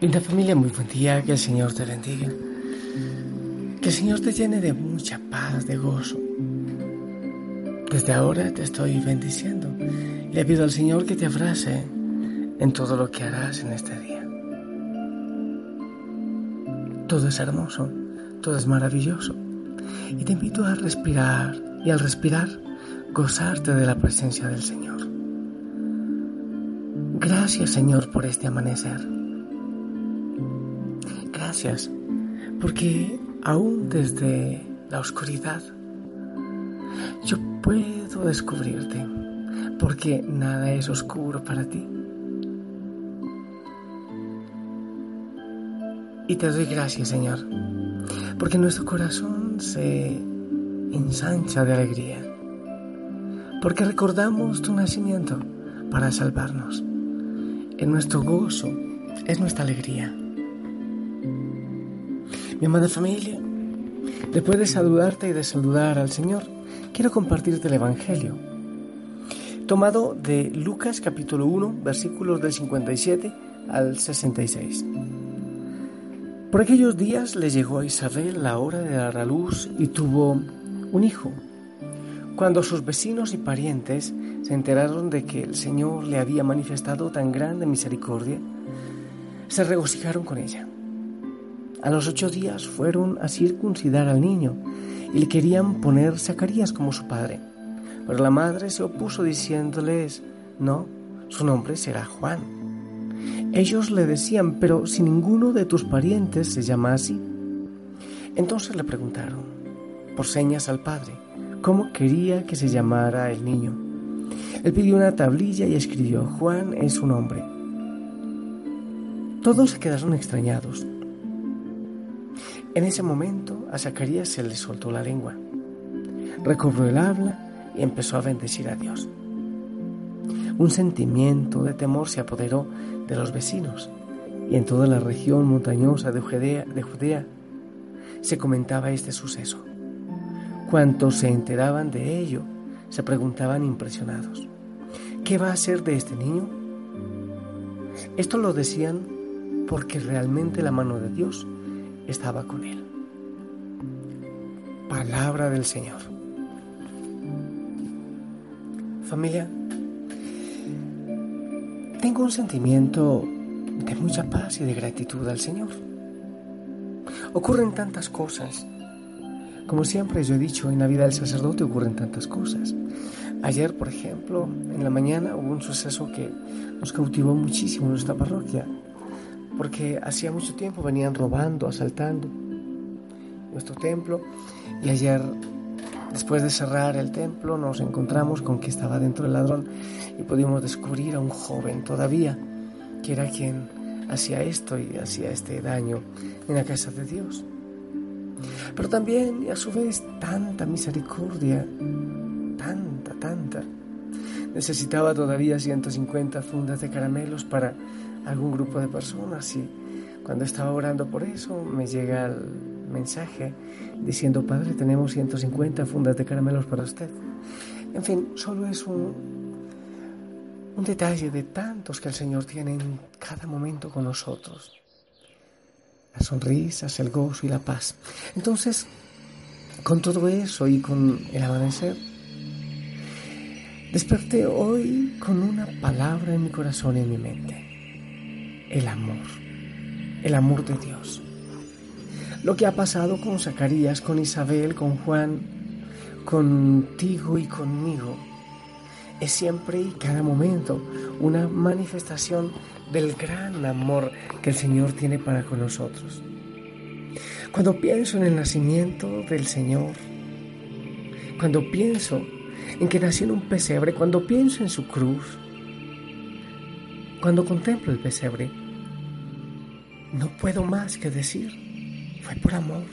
Linda familia, muy buen día, que el Señor te bendiga. Que el Señor te llene de mucha paz, de gozo. Desde ahora te estoy bendiciendo. Le pido al Señor que te abrace en todo lo que harás en este día. Todo es hermoso, todo es maravilloso. Y te invito a respirar y al respirar gozarte de la presencia del Señor. Gracias Señor por este amanecer. Gracias, porque aún desde la oscuridad yo puedo descubrirte, porque nada es oscuro para ti. Y te doy gracias, Señor, porque nuestro corazón se ensancha de alegría, porque recordamos tu nacimiento para salvarnos. En nuestro gozo es nuestra alegría. Mi amada familia, después de saludarte y de saludar al Señor, quiero compartirte el Evangelio, tomado de Lucas capítulo 1, versículos del 57 al 66. Por aquellos días le llegó a Isabel la hora de dar a luz y tuvo un hijo. Cuando sus vecinos y parientes se enteraron de que el Señor le había manifestado tan grande misericordia, se regocijaron con ella. A los ocho días fueron a circuncidar al niño y le querían poner Zacarías como su padre. Pero la madre se opuso diciéndoles, no, su nombre será Juan. Ellos le decían, pero si ninguno de tus parientes se llama así. Entonces le preguntaron, por señas al padre, cómo quería que se llamara el niño. Él pidió una tablilla y escribió, Juan es su nombre. Todos se quedaron extrañados. En ese momento a Zacarías se le soltó la lengua, recobró el habla y empezó a bendecir a Dios. Un sentimiento de temor se apoderó de los vecinos y en toda la región montañosa de Judea, de Judea se comentaba este suceso. Cuantos se enteraban de ello se preguntaban impresionados, ¿qué va a ser de este niño? Esto lo decían porque realmente la mano de Dios estaba con él. Palabra del Señor. Familia, tengo un sentimiento de mucha paz y de gratitud al Señor. Ocurren tantas cosas. Como siempre yo he dicho, en la vida del sacerdote ocurren tantas cosas. Ayer, por ejemplo, en la mañana hubo un suceso que nos cautivó muchísimo en nuestra parroquia porque hacía mucho tiempo venían robando, asaltando nuestro templo y ayer después de cerrar el templo nos encontramos con que estaba dentro el ladrón y pudimos descubrir a un joven todavía que era quien hacía esto y hacía este daño en la casa de Dios. Pero también y a su vez tanta misericordia, tanta, tanta. Necesitaba todavía 150 fundas de caramelos para algún grupo de personas y cuando estaba orando por eso me llega el mensaje diciendo, Padre, tenemos 150 fundas de caramelos para usted. En fin, solo es un, un detalle de tantos que el Señor tiene en cada momento con nosotros. Las sonrisas, el gozo y la paz. Entonces, con todo eso y con el amanecer, desperté hoy con una palabra en mi corazón y en mi mente el amor, el amor de Dios. Lo que ha pasado con Zacarías, con Isabel, con Juan, contigo y conmigo, es siempre y cada momento una manifestación del gran amor que el Señor tiene para con nosotros. Cuando pienso en el nacimiento del Señor, cuando pienso en que nació en un pesebre, cuando pienso en su cruz, Cuando contemplo el pesebre, no puedo más que decir, fue por amor,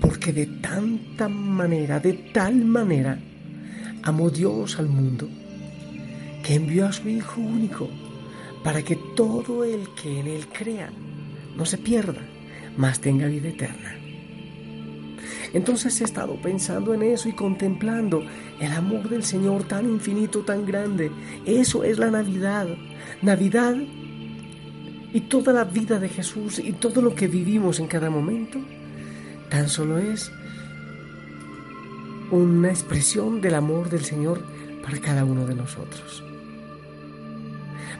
porque de tanta manera, de tal manera, amó Dios al mundo, que envió a su Hijo único, para que todo el que en Él crea no se pierda, mas tenga vida eterna. Entonces he estado pensando en eso y contemplando el amor del Señor tan infinito, tan grande. Eso es la Navidad. Navidad y toda la vida de Jesús y todo lo que vivimos en cada momento, tan solo es una expresión del amor del Señor para cada uno de nosotros.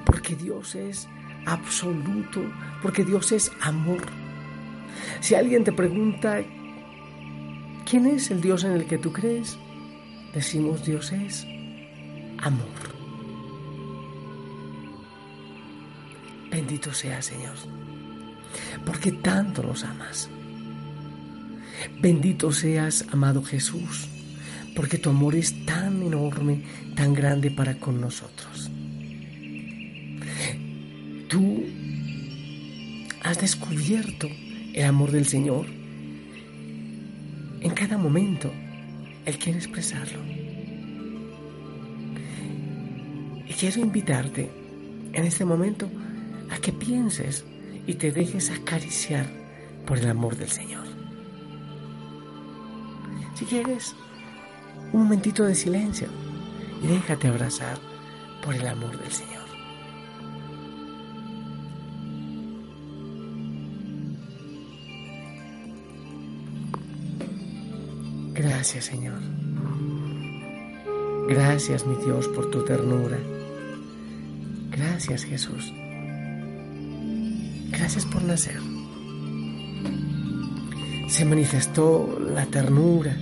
Porque Dios es absoluto, porque Dios es amor. Si alguien te pregunta, ¿quién es el Dios en el que tú crees? Decimos Dios es amor. Bendito sea Señor, porque tanto nos amas. Bendito seas, amado Jesús, porque tu amor es tan enorme, tan grande para con nosotros. Tú has descubierto el amor del Señor. En cada momento, Él quiere expresarlo. Y quiero invitarte en este momento a que pienses y te dejes acariciar por el amor del Señor. Si quieres, un momentito de silencio y déjate abrazar por el amor del Señor. Gracias Señor. Gracias mi Dios por tu ternura. Gracias Jesús. Gracias por nacer. Se manifestó la ternura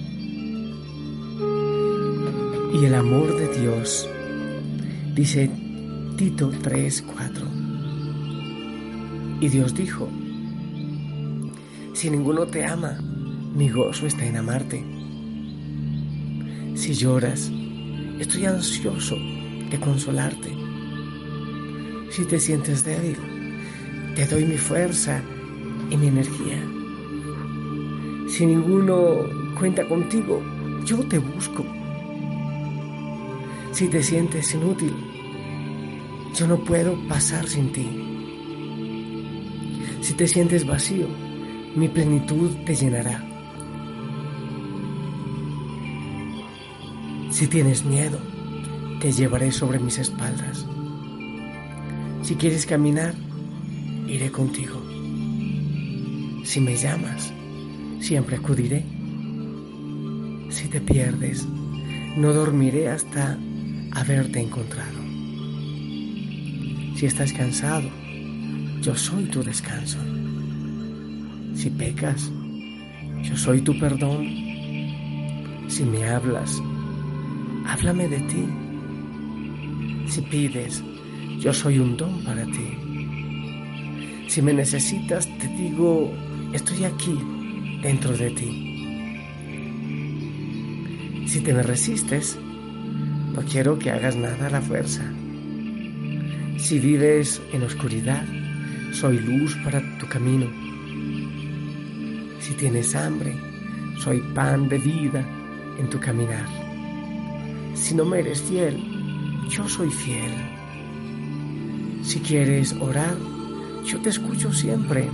y el amor de Dios. Dice Tito 3, 4. Y Dios dijo, si ninguno te ama, mi gozo está en amarte. Si lloras, estoy ansioso de consolarte. Si te sientes débil, te doy mi fuerza y mi energía. Si ninguno cuenta contigo, yo te busco. Si te sientes inútil, yo no puedo pasar sin ti. Si te sientes vacío, mi plenitud te llenará. Si tienes miedo, te llevaré sobre mis espaldas. Si quieres caminar, iré contigo. Si me llamas, siempre acudiré. Si te pierdes, no dormiré hasta haberte encontrado. Si estás cansado, yo soy tu descanso. Si pecas, yo soy tu perdón. Si me hablas, háblame de ti. Si pides, yo soy un don para ti. Si me necesitas, te digo, estoy aquí dentro de ti. Si te me resistes, no quiero que hagas nada a la fuerza. Si vives en oscuridad, soy luz para tu camino. Si tienes hambre, soy pan de vida en tu caminar. Si no me eres fiel, yo soy fiel. Si quieres orar, yo te escucho siempre.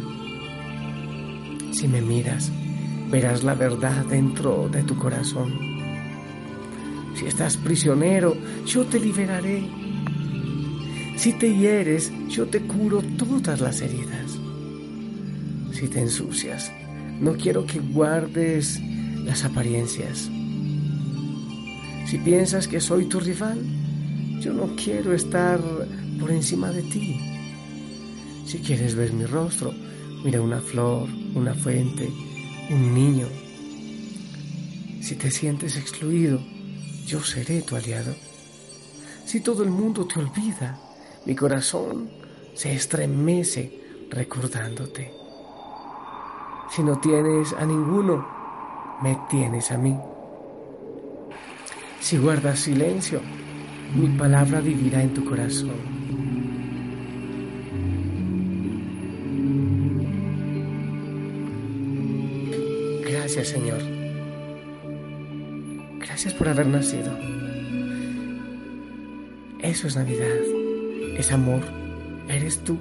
Si me miras, verás la verdad dentro de tu corazón. Si estás prisionero, yo te liberaré. Si te hieres, yo te curo todas las heridas. Si te ensucias, no quiero que guardes las apariencias. Si piensas que soy tu rival, yo no quiero estar por encima de ti. Si quieres ver mi rostro, mira una flor, una fuente, un niño. Si te sientes excluido, yo seré tu aliado. Si todo el mundo te olvida, mi corazón se estremece recordándote. Si no tienes a ninguno, me tienes a mí. Si guardas silencio, mi palabra vivirá en tu corazón. Gracias Señor. Gracias por haber nacido. Eso es Navidad. Es amor. Eres tú.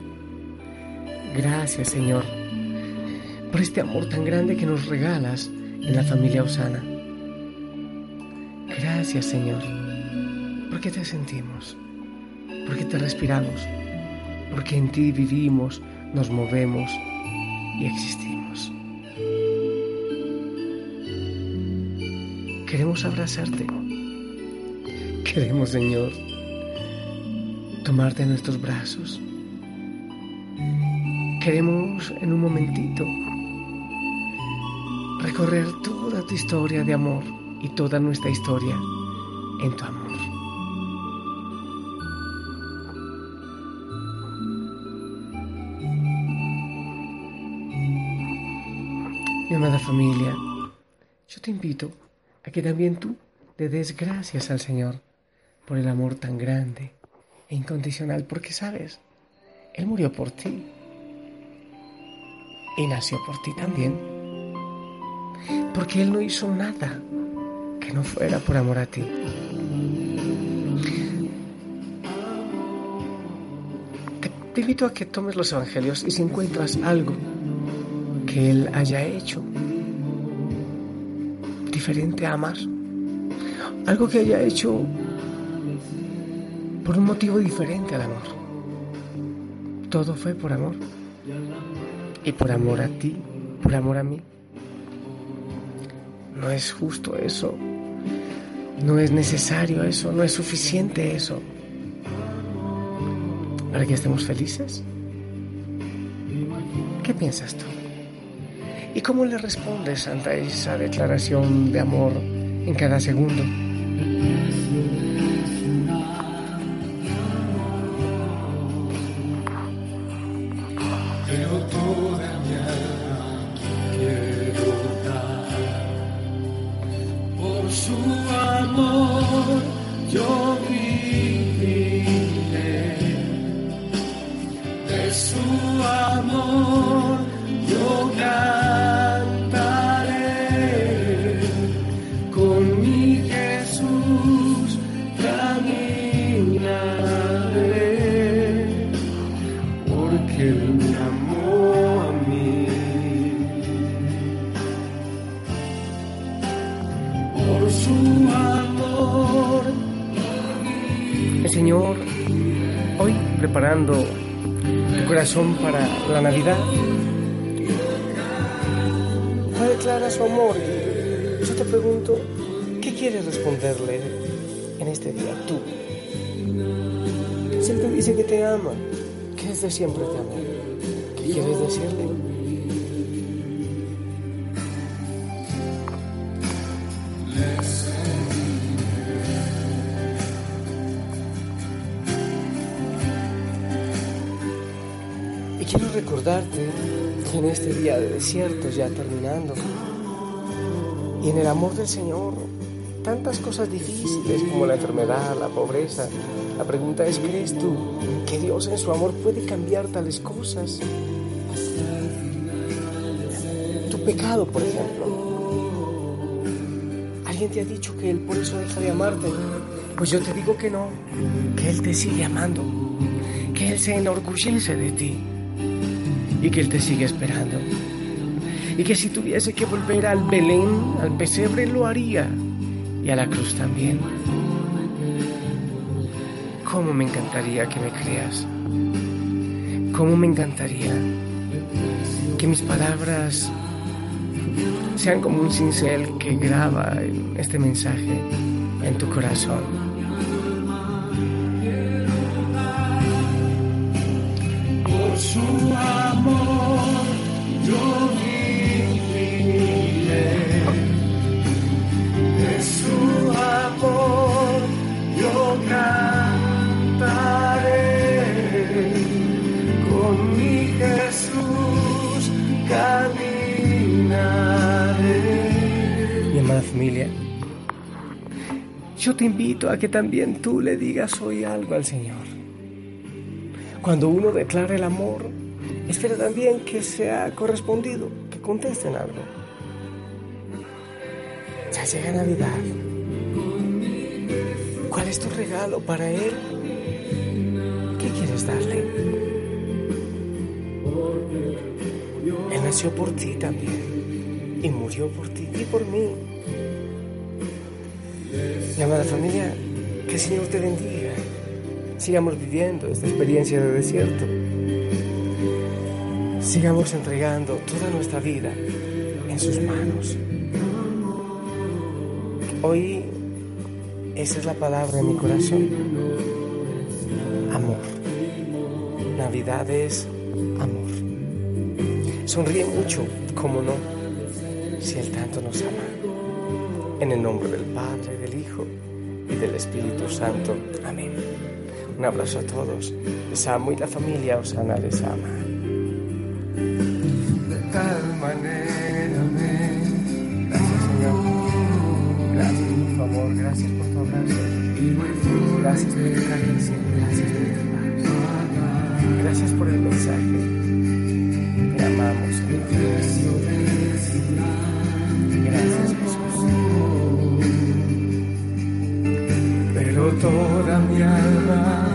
Gracias Señor por este amor tan grande que nos regalas en la familia Osana. Gracias Señor porque te sentimos, porque te respiramos, porque en ti vivimos, nos movemos y existimos. Queremos abrazarte. Queremos, Señor, tomarte en nuestros brazos. Queremos en un momentito recorrer toda tu historia de amor y toda nuestra historia en tu amor. Mi amada familia, yo te invito a que también tú le des gracias al Señor por el amor tan grande e incondicional, porque sabes, Él murió por ti y nació por ti también, porque Él no hizo nada que no fuera por amor a ti. Te, te invito a que tomes los evangelios y si encuentras algo que Él haya hecho diferente a amar, algo que haya hecho por un motivo diferente al amor. Todo fue por amor. Y por amor a ti, por amor a mí. No es justo eso. No es necesario eso. No es suficiente eso. Para que estemos felices. ¿Qué piensas tú? ¿Y cómo le respondes ante esa declaración de amor en cada segundo? Tu corazón para la Navidad, te declara su amor. Yo te pregunto, ¿qué quieres responderle en este día tú? Si Él te dice que te ama, que desde siempre te amó, ¿qué quieres decirle? Recordarte que en este día de desierto ya terminando, y en el amor del Señor, tantas cosas difíciles como la enfermedad, la pobreza, la pregunta es, ¿crees tú que Dios en su amor puede cambiar tales cosas? Tu pecado, por ejemplo. ¿Alguien te ha dicho que Él por eso deja de amarte? Pues yo te digo que no, que Él te sigue amando, que Él se enorgullece de ti y que Él te sigue esperando. Y que si tuviese que volver al Belén, al pesebre, lo haría. Y a la cruz también. ¿Cómo me encantaría que me creas? ¿Cómo me encantaría que mis palabras sean como un cincel que graba este mensaje en tu corazón? Jesús. Mi amada familia, yo te invito a que también tú le digas hoy algo al Señor. Cuando uno declara el amor, espera también que sea correspondido, que contesten algo. Ya llega Navidad. ¿Cuál es tu regalo para Él? ¿Qué quieres darle? Nació por ti también y murió por ti y por mí. Mi amada familia, que el Señor te bendiga. Sigamos viviendo esta experiencia de desierto. Sigamos entregando toda nuestra vida en sus manos. Hoy esa es la palabra de mi corazón. Amor. Navidad es. Sonríe mucho, como no, si Él tanto nos ama. En el nombre del Padre, del Hijo y del Espíritu Santo. Amén. Un abrazo a todos. Les amo y la familia Osana les ama. De tal manera me Gracias, Señor. Gracias por tu amor, gracias por tu abrazo. Gracias por tu caricia, gracias por tu Señor. Gracias, Jesús. pero toda mi alma